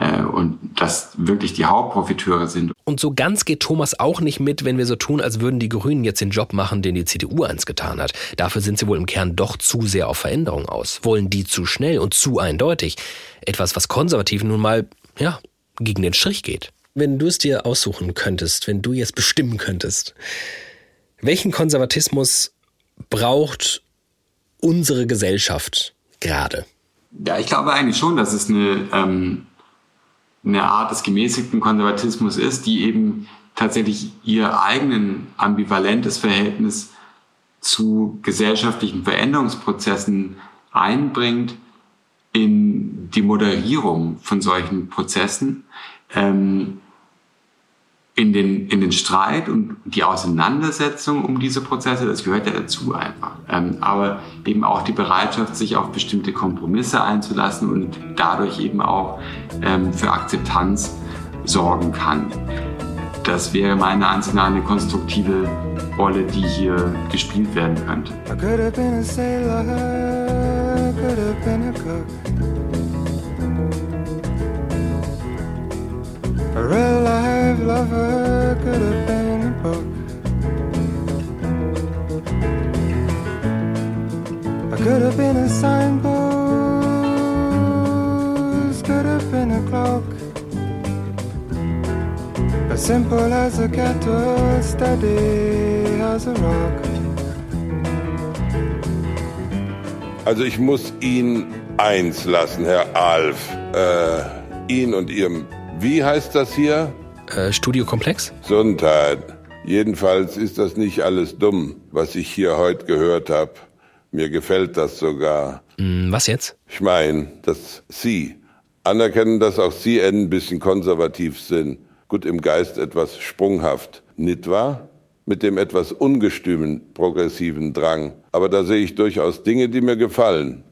[SPEAKER 1] und das wirklich die Hauptprofiteure sind.
[SPEAKER 3] Und so ganz geht Thomas auch nicht mit, wenn wir so tun, als würden die Grünen jetzt den Job machen, den die CDU einst getan hat. Dafür sind sie wohl im Kern doch zu sehr auf Veränderung aus, wollen die zu schnell und zu eindeutig. Etwas, was Konservativen nun mal, ja, gegen den Strich geht. Wenn du es dir aussuchen könntest, wenn du jetzt bestimmen könntest, welchen Konservatismus braucht unsere Gesellschaft gerade?
[SPEAKER 1] Ja, ich glaube eigentlich schon, dass es eine ähm, eine Art des gemäßigten Konservatismus ist, die eben tatsächlich ihr eigenen ambivalentes Verhältnis zu gesellschaftlichen Veränderungsprozessen einbringt in die Moderierung von solchen Prozessen, ähm, in den, in den Streit und die Auseinandersetzung um diese Prozesse, das gehört ja dazu einfach. Ähm, aber eben auch die Bereitschaft, sich auf bestimmte Kompromisse einzulassen und dadurch eben auch ähm, für Akzeptanz sorgen kann. Das wäre meiner Ansicht nach eine konstruktive Rolle, die hier gespielt werden könnte. A real life lover could have been a book. I.
[SPEAKER 2] Also ich muss ihn eins lassen, Herr Alf. Äh, ihn und Ihrem wie heißt das hier?
[SPEAKER 3] Äh, Studiokomplex?
[SPEAKER 2] Gesundheit. Jedenfalls ist das nicht alles dumm, was ich hier heute gehört habe. Mir gefällt das sogar.
[SPEAKER 3] Mm, was jetzt?
[SPEAKER 2] Ich meine, dass Sie anerkennen, dass auch Sie ein bisschen konservativ sind. Gut im Geist etwas sprunghaft, nicht wahr? Mit dem etwas ungestümen, progressiven Drang. Aber da sehe ich durchaus Dinge, die mir gefallen.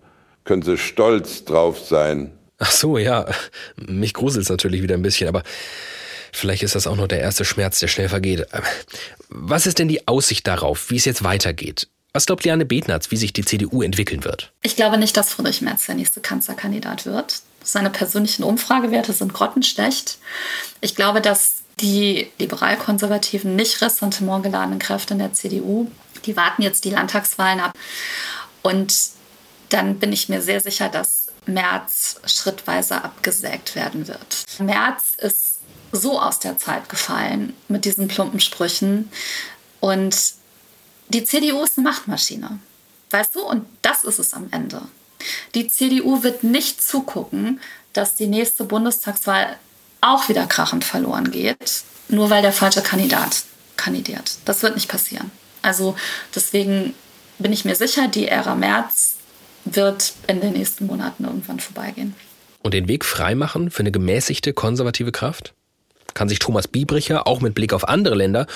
[SPEAKER 2] Können Sie stolz drauf sein,
[SPEAKER 3] Ach so, ja. Mich gruselt's natürlich wieder ein bisschen, aber vielleicht ist das auch nur der erste Schmerz, der schnell vergeht. Was ist denn die Aussicht darauf, wie es jetzt weitergeht? Was glaubt Liane Betnatz, wie sich die CDU entwickeln wird?
[SPEAKER 7] Ich glaube nicht, dass Friedrich Merz der nächste Kanzlerkandidat wird. Seine persönlichen Umfragewerte sind grottenschlecht. Ich glaube, dass die liberal-konservativen, nicht ressentimentgeladenen Kräfte in der CDU, die warten jetzt die Landtagswahlen ab. Und dann bin ich mir sehr sicher, dass März schrittweise abgesägt werden wird. März ist so aus der Zeit gefallen mit diesen plumpen Sprüchen und die CDU ist eine Machtmaschine. Weißt du? Und das ist es am Ende. Die CDU wird nicht zugucken, dass die nächste Bundestagswahl auch wieder krachend verloren geht, nur weil der falsche Kandidat kandidiert. Das wird nicht passieren. Also deswegen bin ich mir sicher, die Ära März wird in den nächsten Monaten irgendwann vorbeigehen.
[SPEAKER 3] Und den Weg freimachen für eine gemäßigte konservative Kraft? Kann sich Thomas Biebricher auch mit Blick auf andere Länder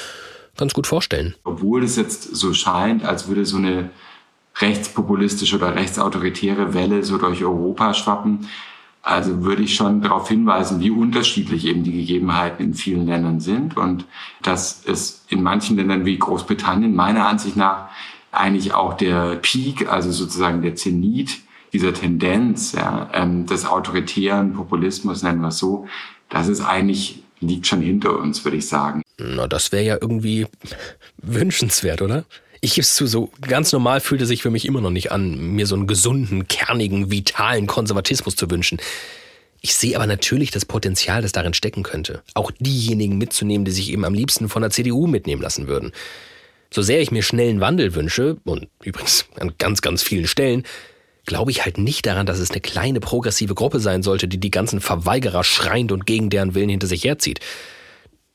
[SPEAKER 3] ganz gut vorstellen.
[SPEAKER 1] Obwohl es jetzt so scheint, als würde so eine rechtspopulistische oder rechtsautoritäre Welle so durch Europa schwappen, also würde ich schon darauf hinweisen, wie unterschiedlich eben die Gegebenheiten in vielen Ländern sind und dass es in manchen Ländern wie Großbritannien meiner Ansicht nach eigentlich auch der Peak, also sozusagen der Zenit dieser Tendenz ja, ähm, des autoritären Populismus, nennen wir es so, das ist eigentlich, liegt schon hinter uns, würde ich sagen.
[SPEAKER 3] Na, das wäre ja irgendwie wünschenswert, oder? Ich gebe es zu, so ganz normal fühlt es sich für mich immer noch nicht an, mir so einen gesunden, kernigen, vitalen Konservatismus zu wünschen. Ich sehe aber natürlich das Potenzial, das darin stecken könnte. Auch diejenigen mitzunehmen, die sich eben am liebsten von der CDU mitnehmen lassen würden. So sehr ich mir schnellen Wandel wünsche, und übrigens an ganz, ganz vielen Stellen, glaube ich halt nicht daran, dass es eine kleine progressive Gruppe sein sollte, die die ganzen Verweigerer schreiend und gegen deren Willen hinter sich herzieht.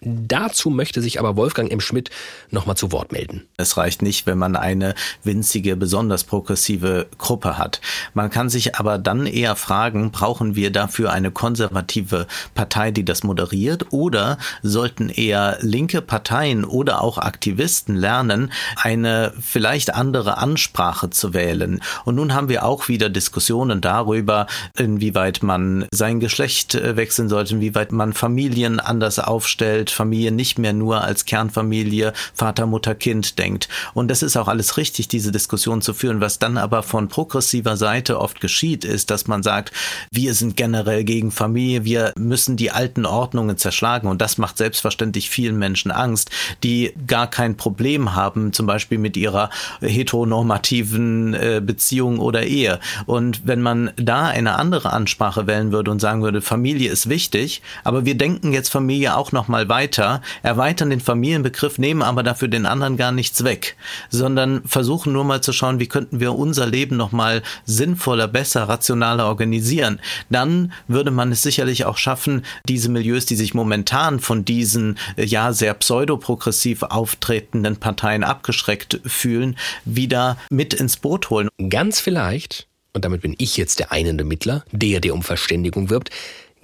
[SPEAKER 3] Dazu möchte sich aber Wolfgang M. Schmidt nochmal zu Wort melden.
[SPEAKER 8] Es reicht nicht, wenn man eine winzige, besonders progressive Gruppe hat. Man kann sich aber dann eher fragen, brauchen wir dafür eine konservative Partei, die das moderiert, oder sollten eher linke Parteien oder auch Aktivisten lernen, eine vielleicht andere Ansprache zu wählen? Und nun haben wir auch wieder Diskussionen darüber, inwieweit man sein Geschlecht äh, wechseln sollte, inwieweit man Familien anders aufstellt, Familie nicht mehr nur als Kernfamilie Vater, Mutter, Kind denkt. Und das ist auch alles richtig, diese Diskussion zu führen. Was dann aber von progressiver Seite oft geschieht, ist, dass man sagt, wir sind generell gegen Familie, wir müssen die alten Ordnungen zerschlagen. Und das macht selbstverständlich vielen Menschen Angst, die gar kein Problem haben, zum Beispiel mit ihrer heteronormativen äh, Beziehung oder Ehe. Und wenn man da eine andere Ansprache wählen würde und sagen würde, Familie ist wichtig, aber wir denken jetzt Familie auch noch mal weiter, weiter, erweitern den Familienbegriff, nehmen aber dafür den anderen gar nichts weg, sondern versuchen nur mal zu schauen, wie könnten wir unser Leben noch mal sinnvoller, besser, rationaler organisieren. Dann würde man es sicherlich auch schaffen, diese Milieus, die sich momentan von diesen äh, ja sehr pseudoprogressiv auftretenden Parteien abgeschreckt fühlen, wieder mit ins Boot holen.
[SPEAKER 3] Ganz vielleicht, und damit bin ich jetzt der einende Mittler, der, der um Verständigung wirbt,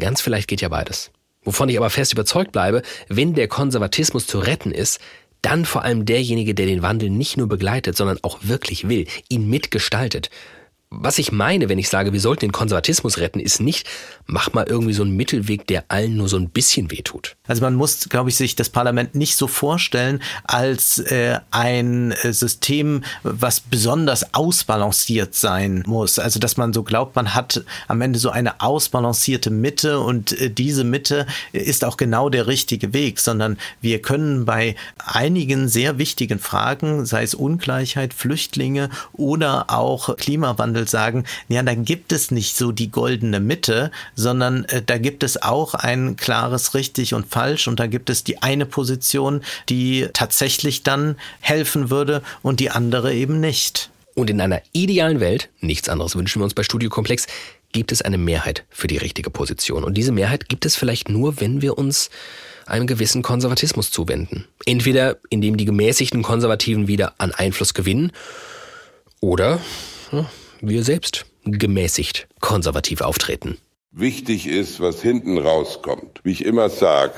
[SPEAKER 3] ganz vielleicht geht ja beides. Wovon ich aber fest überzeugt bleibe, wenn der Konservatismus zu retten ist, dann vor allem derjenige, der den Wandel nicht nur begleitet, sondern auch wirklich will, ihn mitgestaltet. Was ich meine, wenn ich sage, wir sollten den Konservatismus retten, ist nicht, mach mal irgendwie so einen Mittelweg, der allen nur so ein bisschen wehtut.
[SPEAKER 8] Also man muss, glaube ich, sich das Parlament nicht so vorstellen als äh, ein äh, System, was besonders ausbalanciert sein muss. Also dass man so glaubt, man hat am Ende so eine ausbalancierte Mitte und äh, diese Mitte ist auch genau der richtige Weg, sondern wir können bei einigen sehr wichtigen Fragen, sei es Ungleichheit, Flüchtlinge oder auch Klimawandel, sagen, ja, da gibt es nicht so die goldene Mitte, sondern äh, da gibt es auch ein klares richtig und falsch und da gibt es die eine Position, die tatsächlich dann helfen würde und die andere eben nicht.
[SPEAKER 3] Und in einer idealen Welt, nichts anderes wünschen wir uns bei Studio Komplex, gibt es eine Mehrheit für die richtige Position. Und diese Mehrheit gibt es vielleicht nur, wenn wir uns einem gewissen Konservatismus zuwenden. Entweder indem die gemäßigten Konservativen wieder an Einfluss gewinnen oder ja, wir selbst gemäßigt konservativ auftreten.
[SPEAKER 2] Wichtig ist, was hinten rauskommt. Wie ich immer sage,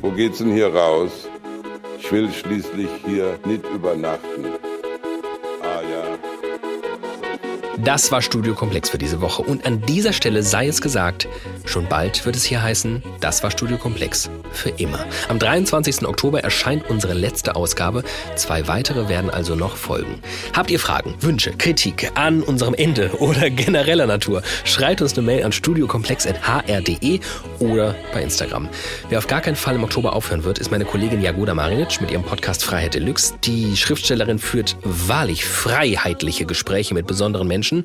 [SPEAKER 2] wo geht's denn hier raus? Ich will schließlich hier nicht übernachten.
[SPEAKER 3] Das war Studio Komplex für diese Woche. Und an dieser Stelle sei es gesagt, schon bald wird es hier heißen, das war Studio Komplex für immer. Am 23. Oktober erscheint unsere letzte Ausgabe. Zwei weitere werden also noch folgen. Habt ihr Fragen, Wünsche, Kritik an unserem Ende [laughs] oder genereller Natur? Schreibt uns eine Mail an studiokomplex.hr.de oder bei Instagram. Wer auf gar keinen Fall im Oktober aufhören wird, ist meine Kollegin Jagoda Marinic mit ihrem Podcast Freiheit Deluxe. Die Schriftstellerin führt wahrlich freiheitliche Gespräche mit besonderen Menschen Menschen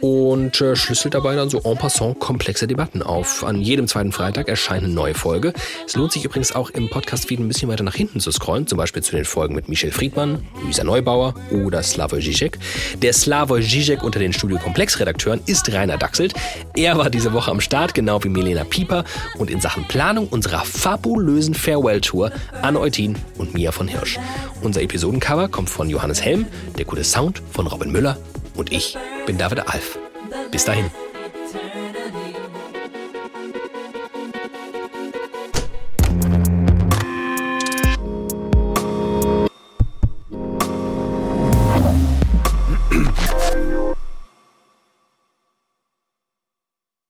[SPEAKER 3] und äh, schlüsselt dabei dann so en passant komplexe Debatten auf. An jedem zweiten Freitag erscheint eine neue Folge. Es lohnt sich übrigens auch im Podcast-Feed ein bisschen weiter nach hinten zu scrollen, zum Beispiel zu den Folgen mit Michel Friedmann, Luisa Neubauer oder Slavoj Žižek. Der Slavoj Žižek unter den Studio Komplex-Redakteuren ist Rainer Dachselt. Er war diese Woche am Start, genau wie Milena Pieper und in Sachen Planung unserer fabulösen Farewell-Tour Anne Eutin und Mia von Hirsch. Unser Episodencover kommt von Johannes Helm, der gute Sound von Robin Müller und ich bin David Alf. Bis dahin.